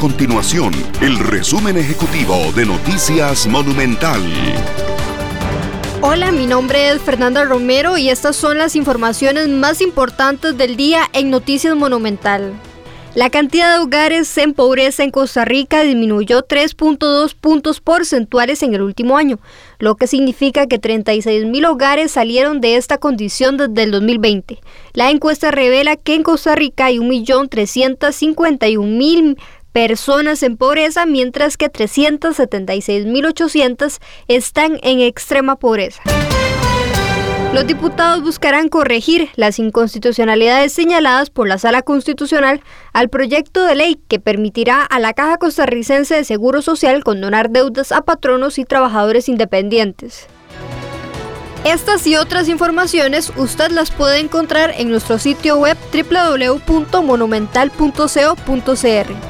continuación el resumen ejecutivo de Noticias Monumental. Hola, mi nombre es Fernanda Romero y estas son las informaciones más importantes del día en Noticias Monumental. La cantidad de hogares en pobreza en Costa Rica disminuyó 3.2 puntos porcentuales en el último año, lo que significa que 36 mil hogares salieron de esta condición desde el 2020. La encuesta revela que en Costa Rica hay 1.351.000 personas en pobreza, mientras que 376.800 están en extrema pobreza. Los diputados buscarán corregir las inconstitucionalidades señaladas por la Sala Constitucional al proyecto de ley que permitirá a la Caja Costarricense de Seguro Social condonar deudas a patronos y trabajadores independientes. Estas y otras informaciones usted las puede encontrar en nuestro sitio web www.monumental.co.cr.